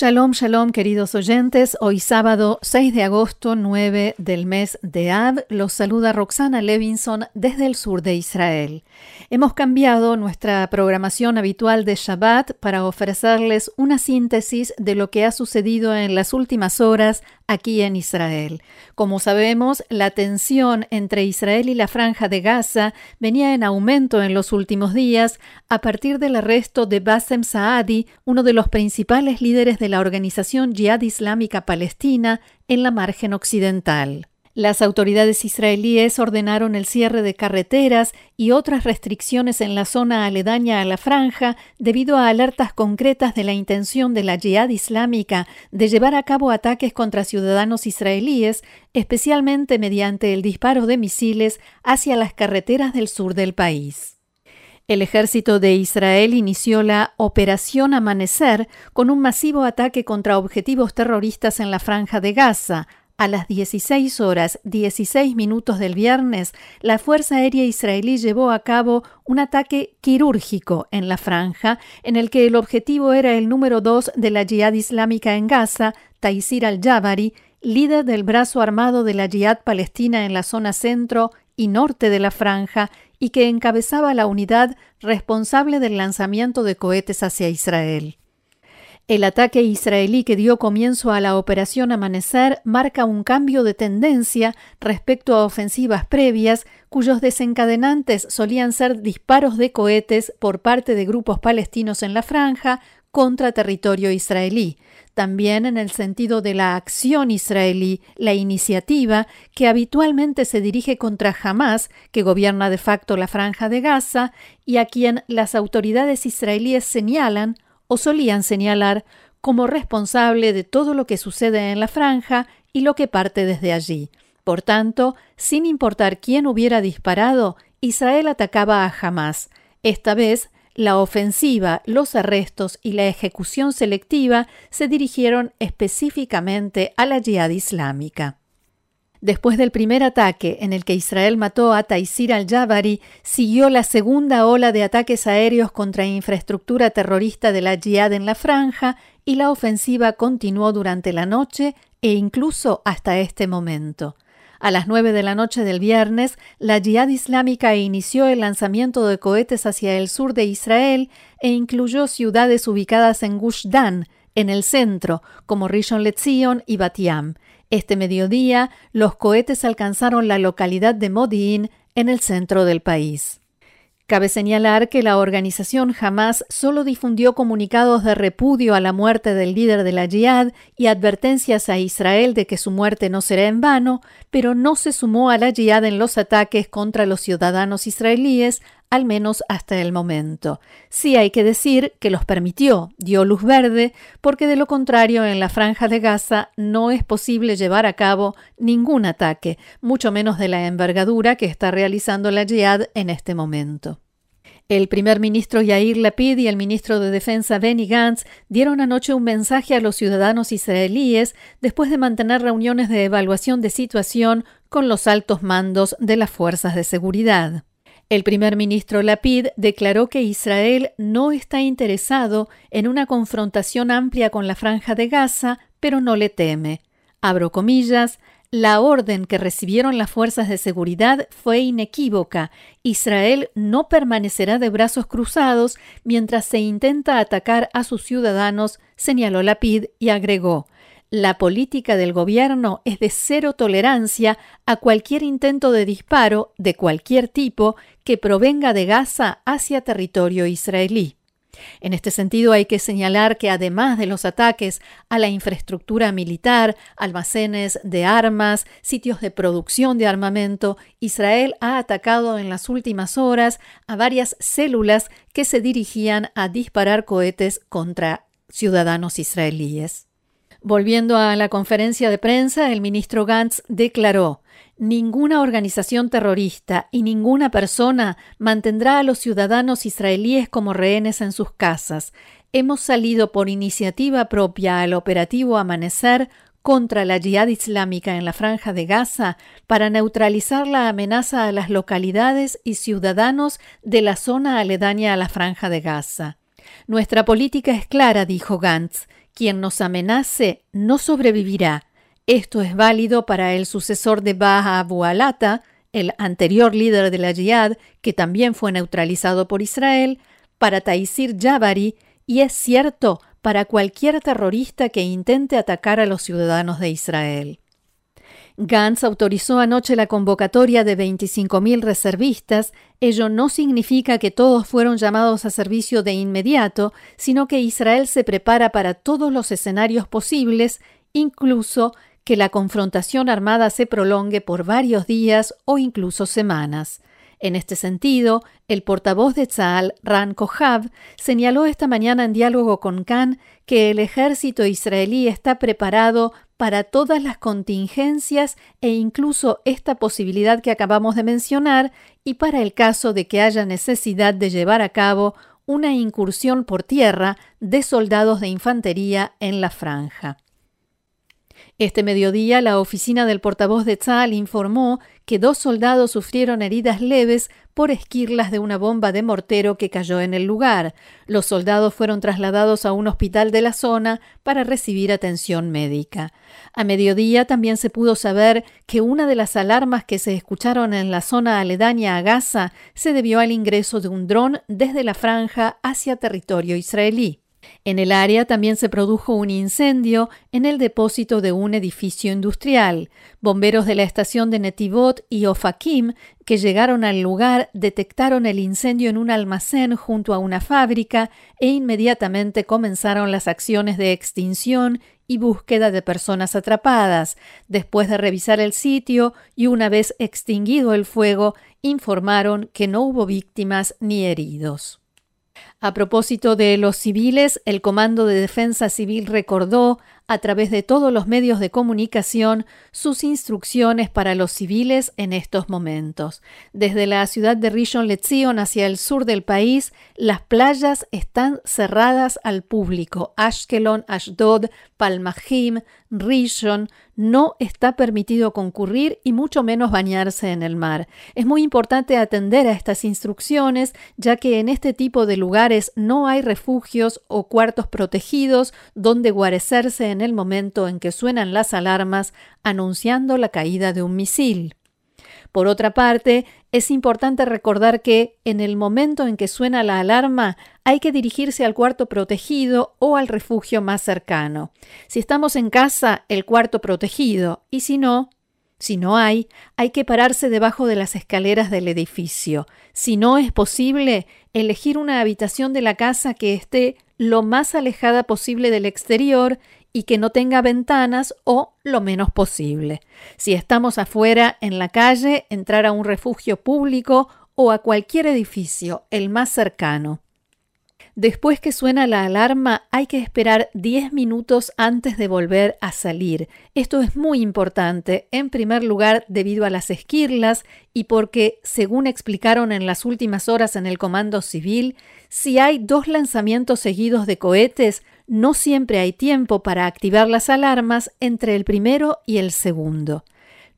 Shalom, shalom, queridos oyentes. Hoy sábado 6 de agosto 9 del mes de Av, los saluda Roxana Levinson desde el sur de Israel. Hemos cambiado nuestra programación habitual de Shabbat para ofrecerles una síntesis de lo que ha sucedido en las últimas horas aquí en Israel. Como sabemos, la tensión entre Israel y la franja de Gaza venía en aumento en los últimos días a partir del arresto de Bassem Saadi, uno de los principales líderes de la organización Jihad Islámica Palestina en la margen occidental. Las autoridades israelíes ordenaron el cierre de carreteras y otras restricciones en la zona aledaña a la franja debido a alertas concretas de la intención de la Jihad Islámica de llevar a cabo ataques contra ciudadanos israelíes, especialmente mediante el disparo de misiles hacia las carreteras del sur del país. El ejército de Israel inició la Operación Amanecer con un masivo ataque contra objetivos terroristas en la franja de Gaza, a las 16 horas 16 minutos del viernes, la Fuerza Aérea Israelí llevó a cabo un ataque quirúrgico en la franja, en el que el objetivo era el número 2 de la Jihad Islámica en Gaza, Taisir al-Jabari, líder del brazo armado de la Jihad Palestina en la zona centro y norte de la franja y que encabezaba la unidad responsable del lanzamiento de cohetes hacia Israel. El ataque israelí que dio comienzo a la Operación Amanecer marca un cambio de tendencia respecto a ofensivas previas cuyos desencadenantes solían ser disparos de cohetes por parte de grupos palestinos en la franja contra territorio israelí, también en el sentido de la acción israelí, la iniciativa que habitualmente se dirige contra Hamas, que gobierna de facto la franja de Gaza, y a quien las autoridades israelíes señalan o solían señalar como responsable de todo lo que sucede en la franja y lo que parte desde allí. Por tanto, sin importar quién hubiera disparado, Israel atacaba a Hamas. Esta vez, la ofensiva, los arrestos y la ejecución selectiva se dirigieron específicamente a la yihad islámica. Después del primer ataque en el que Israel mató a Taisir al-Jabari, siguió la segunda ola de ataques aéreos contra infraestructura terrorista de la Jihad en la franja y la ofensiva continuó durante la noche e incluso hasta este momento. A las nueve de la noche del viernes, la Jihad Islámica inició el lanzamiento de cohetes hacia el sur de Israel e incluyó ciudades ubicadas en Gush Dan, en el centro, como Rishon LeZion y Batiam, este mediodía, los cohetes alcanzaron la localidad de Modi'in, en el centro del país. Cabe señalar que la organización Hamas solo difundió comunicados de repudio a la muerte del líder de la Jihad y advertencias a Israel de que su muerte no será en vano, pero no se sumó a la Jihad en los ataques contra los ciudadanos israelíes, al menos hasta el momento. Sí hay que decir que los permitió, dio luz verde, porque de lo contrario en la franja de Gaza no es posible llevar a cabo ningún ataque, mucho menos de la envergadura que está realizando la Jihad en este momento. El primer ministro Yair Lapid y el ministro de Defensa Benny Gantz dieron anoche un mensaje a los ciudadanos israelíes después de mantener reuniones de evaluación de situación con los altos mandos de las fuerzas de seguridad. El primer ministro Lapid declaró que Israel no está interesado en una confrontación amplia con la franja de Gaza, pero no le teme. Abro comillas, la orden que recibieron las fuerzas de seguridad fue inequívoca. Israel no permanecerá de brazos cruzados mientras se intenta atacar a sus ciudadanos, señaló Lapid y agregó la política del gobierno es de cero tolerancia a cualquier intento de disparo de cualquier tipo que provenga de Gaza hacia territorio israelí. En este sentido, hay que señalar que además de los ataques a la infraestructura militar, almacenes de armas, sitios de producción de armamento, Israel ha atacado en las últimas horas a varias células que se dirigían a disparar cohetes contra ciudadanos israelíes. Volviendo a la conferencia de prensa, el ministro Gantz declaró Ninguna organización terrorista y ninguna persona mantendrá a los ciudadanos israelíes como rehenes en sus casas. Hemos salido por iniciativa propia al operativo Amanecer contra la yihad islámica en la franja de Gaza para neutralizar la amenaza a las localidades y ciudadanos de la zona aledaña a la franja de Gaza. Nuestra política es clara, dijo Gantz. Quien nos amenace no sobrevivirá. Esto es válido para el sucesor de Baha Abu Alata, el anterior líder de la Jihad, que también fue neutralizado por Israel, para Taisir Jabari, y es cierto para cualquier terrorista que intente atacar a los ciudadanos de Israel. Gantz autorizó anoche la convocatoria de 25.000 reservistas. Ello no significa que todos fueron llamados a servicio de inmediato, sino que Israel se prepara para todos los escenarios posibles, incluso que la confrontación armada se prolongue por varios días o incluso semanas. En este sentido, el portavoz de Tzal, Ran Kohav, señaló esta mañana en diálogo con Khan que el ejército israelí está preparado para todas las contingencias e incluso esta posibilidad que acabamos de mencionar y para el caso de que haya necesidad de llevar a cabo una incursión por tierra de soldados de infantería en la franja. Este mediodía, la oficina del portavoz de Tzal informó dos soldados sufrieron heridas leves por esquirlas de una bomba de mortero que cayó en el lugar. Los soldados fueron trasladados a un hospital de la zona para recibir atención médica. A mediodía también se pudo saber que una de las alarmas que se escucharon en la zona aledaña a Gaza se debió al ingreso de un dron desde la franja hacia territorio israelí. En el área también se produjo un incendio en el depósito de un edificio industrial. Bomberos de la estación de Netivot y Ofakim, que llegaron al lugar, detectaron el incendio en un almacén junto a una fábrica e inmediatamente comenzaron las acciones de extinción y búsqueda de personas atrapadas. Después de revisar el sitio y una vez extinguido el fuego, informaron que no hubo víctimas ni heridos. A propósito de los civiles, el Comando de Defensa Civil recordó, a través de todos los medios de comunicación, sus instrucciones para los civiles en estos momentos. Desde la ciudad de Rishon LeZion hacia el sur del país, las playas están cerradas al público. Ashkelon, Ashdod, Palmahim, Rishon, no está permitido concurrir y mucho menos bañarse en el mar. Es muy importante atender a estas instrucciones, ya que en este tipo de lugares no hay refugios o cuartos protegidos donde guarecerse en el momento en que suenan las alarmas anunciando la caída de un misil. Por otra parte, es importante recordar que en el momento en que suena la alarma hay que dirigirse al cuarto protegido o al refugio más cercano. Si estamos en casa, el cuarto protegido, y si no, si no hay, hay que pararse debajo de las escaleras del edificio. Si no es posible, elegir una habitación de la casa que esté lo más alejada posible del exterior y que no tenga ventanas o lo menos posible. Si estamos afuera, en la calle, entrar a un refugio público o a cualquier edificio, el más cercano. Después que suena la alarma hay que esperar 10 minutos antes de volver a salir. Esto es muy importante, en primer lugar debido a las esquirlas y porque, según explicaron en las últimas horas en el Comando Civil, si hay dos lanzamientos seguidos de cohetes, no siempre hay tiempo para activar las alarmas entre el primero y el segundo.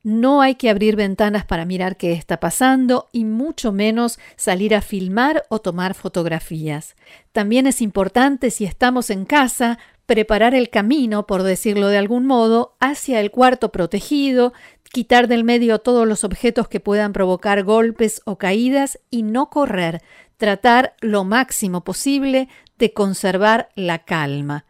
No hay que abrir ventanas para mirar qué está pasando y mucho menos salir a filmar o tomar fotografías. También es importante, si estamos en casa, preparar el camino, por decirlo de algún modo, hacia el cuarto protegido, quitar del medio todos los objetos que puedan provocar golpes o caídas y no correr, tratar lo máximo posible de conservar la calma.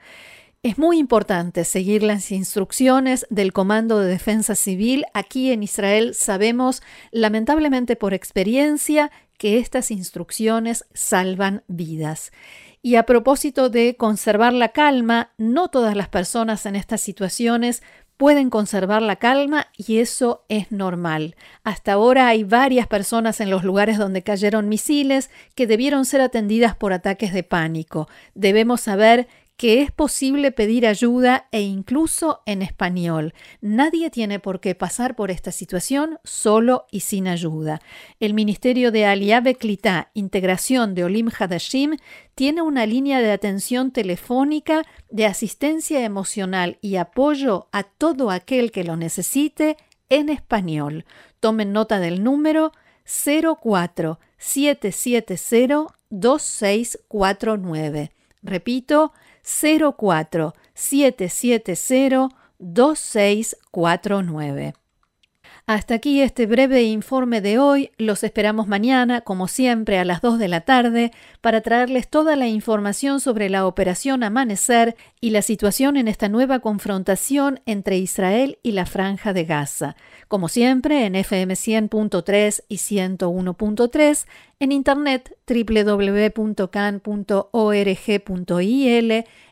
Es muy importante seguir las instrucciones del Comando de Defensa Civil. Aquí en Israel sabemos, lamentablemente por experiencia, que estas instrucciones salvan vidas. Y a propósito de conservar la calma, no todas las personas en estas situaciones pueden conservar la calma y eso es normal. Hasta ahora hay varias personas en los lugares donde cayeron misiles que debieron ser atendidas por ataques de pánico. Debemos saber que es posible pedir ayuda e incluso en español. Nadie tiene por qué pasar por esta situación solo y sin ayuda. El Ministerio de Aliabe Klita, Integración de Olim Hadashim, tiene una línea de atención telefónica de asistencia emocional y apoyo a todo aquel que lo necesite en español. Tomen nota del número 04 770 2649. Repito, 04 770 2649. Hasta aquí este breve informe de hoy. Los esperamos mañana, como siempre, a las 2 de la tarde, para traerles toda la información sobre la operación Amanecer y la situación en esta nueva confrontación entre Israel y la Franja de Gaza. Como siempre, en FM 100.3 y 101.3, en internet www.can.org.il,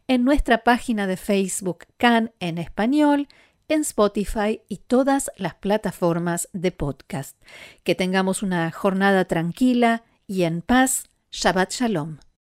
en nuestra página de Facebook Can en español, en Spotify y todas las plataformas de podcast. Que tengamos una jornada tranquila y en paz. Shabbat Shalom.